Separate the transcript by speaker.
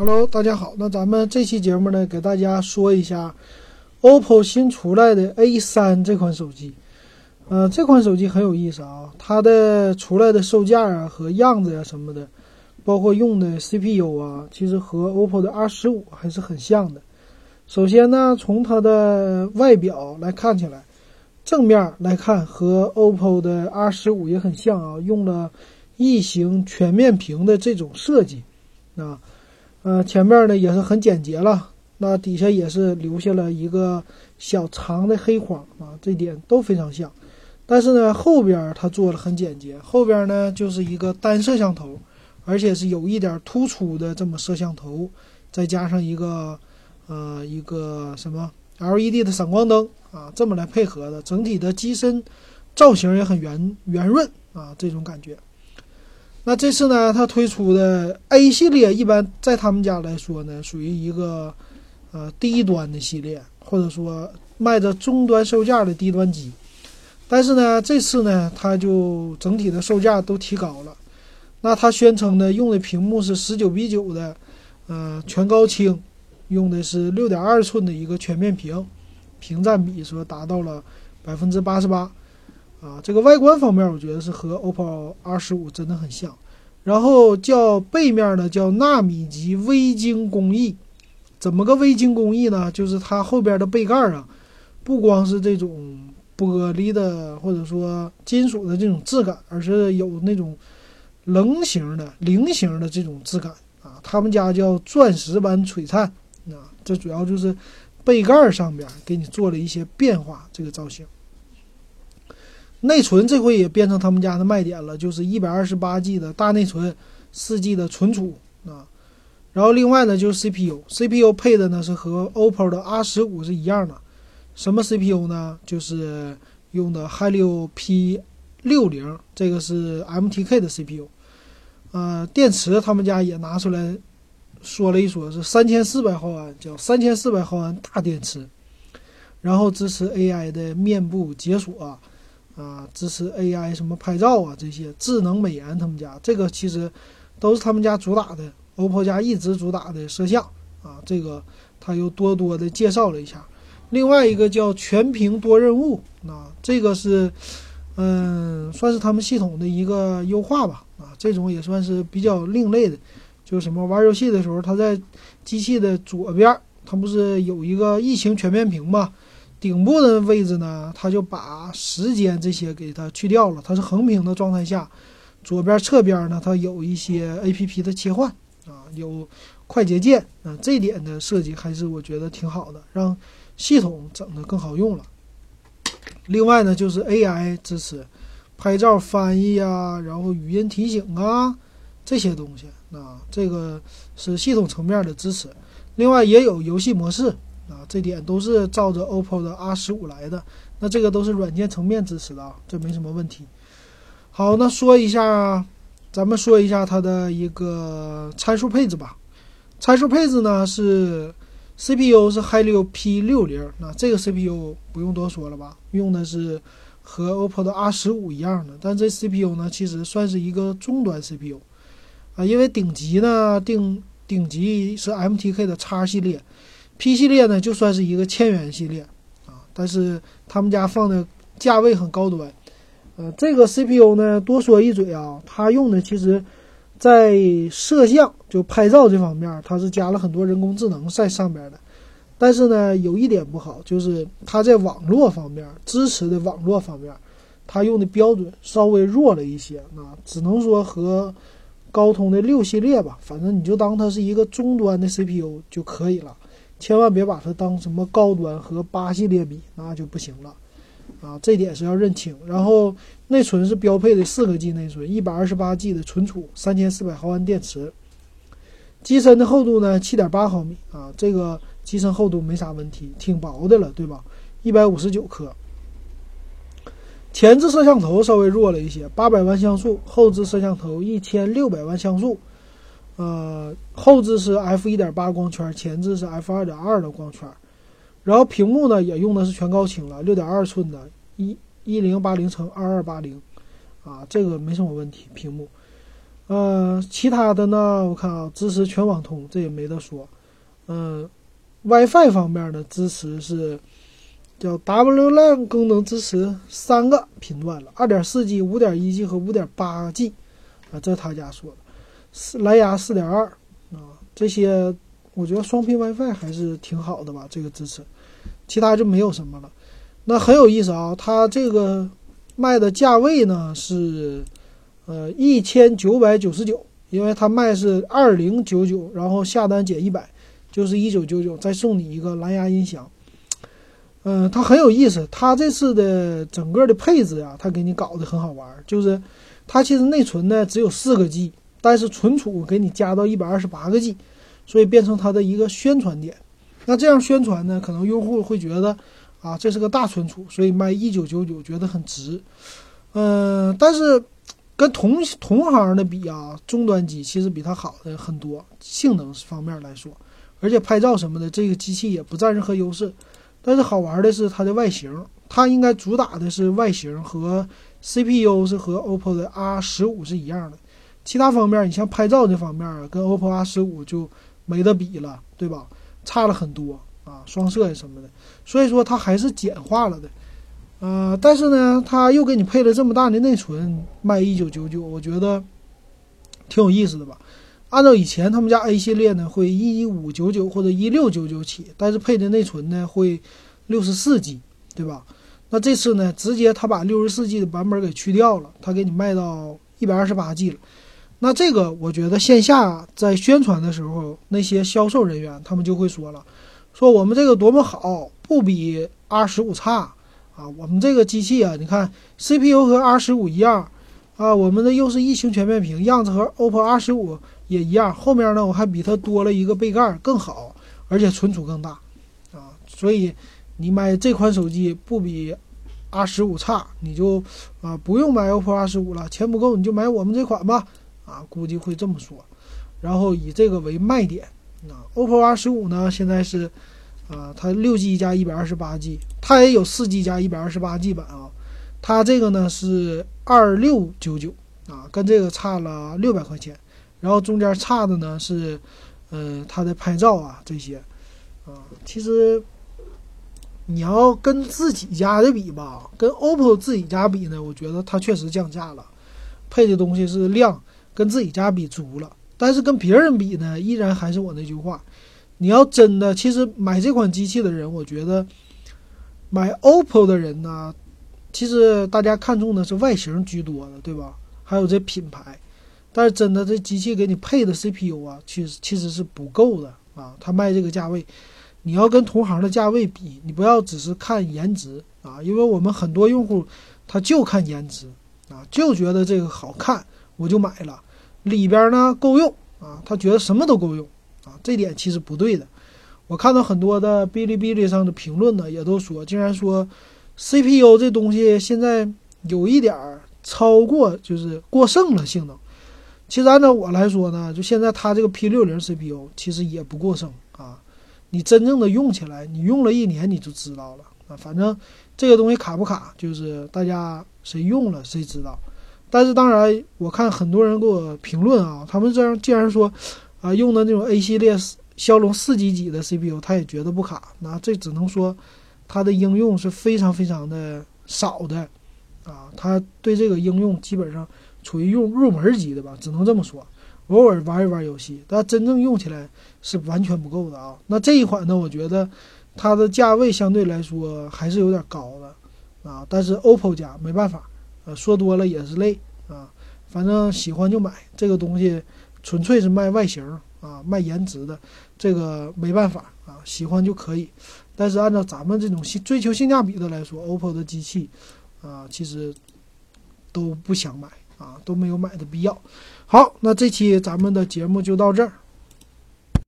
Speaker 1: Hello，大家好。那咱们这期节目呢，给大家说一下 OPPO 新出来的 A3 这款手机。呃，这款手机很有意思啊，它的出来的售价啊和样子呀什么的，包括用的 CPU 啊，其实和 OPPO 的 R15 还是很像的。首先呢，从它的外表来看起来，正面来看和 OPPO 的 R15 也很像啊，用了异形全面屏的这种设计啊。呃前面呢也是很简洁了，那底下也是留下了一个小长的黑框啊，这点都非常像。但是呢，后边它做的很简洁，后边呢就是一个单摄像头，而且是有一点突出的这么摄像头，再加上一个呃一个什么 LED 的闪光灯啊，这么来配合的，整体的机身造型也很圆圆润啊，这种感觉。那这次呢，它推出的 A 系列，一般在他们家来说呢，属于一个呃低端的系列，或者说卖着中端售价的低端机。但是呢，这次呢，它就整体的售价都提高了。那它宣称呢，用的屏幕是十九比九的，呃全高清，用的是六点二寸的一个全面屏，屏占比说达到了百分之八十八。啊，这个外观方面，我觉得是和 OPPO R15 真的很像。然后叫背面呢，叫纳米级微晶工艺。怎么个微晶工艺呢？就是它后边的背盖啊，不光是这种玻璃的或者说金属的这种质感，而是有那种棱形的、菱形的这种质感啊。他们家叫钻石般璀璨啊，这主要就是背盖上边给你做了一些变化，这个造型。内存这回也变成他们家的卖点了，就是一百二十八 G 的大内存，四 G 的存储啊。然后另外呢就是 CPU，CPU 配的呢是和 OPPO 的 R 十五是一样的。什么 CPU 呢？就是用的 Helio P 六零，这个是 MTK 的 CPU。呃，电池他们家也拿出来说了一说，是三千四百毫安，叫三千四百毫安大电池。然后支持 AI 的面部解锁。啊支持 AI 什么拍照啊，这些智能美颜，他们家这个其实都是他们家主打的，OPPO 家一直主打的摄像啊，这个他又多多的介绍了一下。另外一个叫全屏多任务，啊，这个是嗯，算是他们系统的一个优化吧，啊，这种也算是比较另类的，就是什么玩游戏的时候，它在机器的左边，它不是有一个异形全面屏吗？顶部的位置呢，它就把时间这些给它去掉了，它是横屏的状态下，左边侧边呢，它有一些 A P P 的切换啊，有快捷键啊，这点的设计还是我觉得挺好的，让系统整的更好用了。另外呢，就是 A I 支持拍照翻译啊，然后语音提醒啊这些东西啊，这个是系统层面的支持。另外也有游戏模式。这点都是照着 OPPO 的 R 十五来的，那这个都是软件层面支持的啊，这没什么问题。好，那说一下，咱们说一下它的一个参数配置吧。参数配置呢是 CPU 是 Helio P 六零，那这个 CPU 不用多说了吧，用的是和 OPPO 的 R 十五一样的，但这 CPU 呢其实算是一个中端 CPU 啊，因为顶级呢定顶级是 MTK 的 X 系列。P 系列呢，就算是一个千元系列啊，但是他们家放的价位很高端。呃，这个 CPU 呢，多说一嘴啊，它用的其实，在摄像就拍照这方面，它是加了很多人工智能在上边的。但是呢，有一点不好，就是它在网络方面支持的网络方面，它用的标准稍微弱了一些啊，只能说和高通的六系列吧，反正你就当它是一个中端的 CPU 就可以了。千万别把它当什么高端和八系列比，那就不行了，啊，这点是要认清。然后内存是标配的四个 G 内存，一百二十八 G 的存储，三千四百毫安电池。机身的厚度呢，七点八毫米啊，这个机身厚度没啥问题，挺薄的了，对吧？一百五十九克。前置摄像头稍微弱了一些，八百万像素，后置摄像头一千六百万像素。呃，后置是 f 一点八光圈，前置是 f 二点二的光圈，然后屏幕呢也用的是全高清了，六点二寸的，一一零八零乘二二八零，啊，这个没什么问题。屏幕，呃，其他的呢，我看啊，支持全网通，这也没得说。嗯，WiFi 方面的支持是叫 WLAN 功能支持三个频段了，二点四 G、五点一 G 和五点八 G 啊，这是他家说的。四蓝牙四点二啊，这些我觉得双频 WiFi 还是挺好的吧，这个支持。其他就没有什么了。那很有意思啊，它这个卖的价位呢是。呃，一千九百九十九，因为它卖是二零九九，然后下单减一百，就是一九九九，再送你一个蓝牙音响。嗯，它很有意思，它这次的整个的配置啊，它给你搞得很好玩，就是它其实内存呢只有四个 G，但是存储给你加到一百二十八个 G，所以变成它的一个宣传点。那这样宣传呢，可能用户会觉得啊，这是个大存储，所以卖一九九九觉得很值。嗯，但是。跟同同行的比啊，终端机其实比它好的很多，性能方面来说，而且拍照什么的，这个机器也不占任何优势。但是好玩的是它的外形，它应该主打的是外形和 CPU 是和 OPPO 的 R 十五是一样的。其他方面，你像拍照这方面，跟 OPPO R 十五就没得比了，对吧？差了很多啊，双摄呀什么的。所以说它还是简化了的。呃，但是呢，它又给你配了这么大的内存，卖一九九九，我觉得挺有意思的吧。按照以前他们家 A 系列呢，会一五九九或者一六九九起，但是配的内存呢会六十四 G，对吧？那这次呢，直接他把六十四 G 的版本给去掉了，他给你卖到一百二十八 G 了。那这个我觉得线下在宣传的时候，那些销售人员他们就会说了，说我们这个多么好，不比 R 十五差。啊，我们这个机器啊，你看 CPU 和 R 十五一样，啊，我们的又是异形全面屏，样子和 OPPO R 十五也一样。后面呢，我还比它多了一个背盖，更好，而且存储更大，啊，所以你买这款手机不比 R 十五差，你就啊不用买 OPPO R 十五了，钱不够你就买我们这款吧，啊，估计会这么说，然后以这个为卖点。啊，OPPO R 十五呢，现在是。啊，它六 G 加一百二十八 G，它也有四 G 加一百二十八 G 版啊。它这个呢是二六九九啊，跟这个差了六百块钱。然后中间差的呢是，呃，它的拍照啊这些啊。其实你要跟自己家的比吧，跟 OPPO 自己家比呢，我觉得它确实降价了，配的东西是量跟自己家比足了。但是跟别人比呢，依然还是我那句话。你要真的，其实买这款机器的人，我觉得买 OPPO 的人呢，其实大家看中的是外形居多的，对吧？还有这品牌，但是真的这机器给你配的 CPU 啊，其实其实是不够的啊。他卖这个价位，你要跟同行的价位比，你不要只是看颜值啊，因为我们很多用户他就看颜值啊，就觉得这个好看，我就买了，里边呢够用啊，他觉得什么都够用。啊，这点其实不对的。我看到很多的哔哩哔哩上的评论呢，也都说，竟然说 CPU 这东西现在有一点儿超过，就是过剩了性能。其实按照我来说呢，就现在它这个 P 六零 CPU 其实也不过剩啊。你真正的用起来，你用了一年你就知道了啊。反正这个东西卡不卡，就是大家谁用了谁知道。但是当然，我看很多人给我评论啊，他们这样竟然说。啊，用的那种 A 系列骁龙四几几的 CPU，他也觉得不卡。那这只能说，它的应用是非常非常的少的，啊，它对这个应用基本上处于用入门级的吧，只能这么说。偶尔玩一玩游戏，但真正用起来是完全不够的啊。那这一款呢，我觉得它的价位相对来说还是有点高的，啊，但是 OPPO 家没办法，说多了也是累啊。反正喜欢就买这个东西。纯粹是卖外形啊，卖颜值的，这个没办法啊，喜欢就可以。但是按照咱们这种性追求性价比的来说，OPPO 的机器啊，其实都不想买啊，都没有买的必要。好，那这期咱们的节目就到这儿。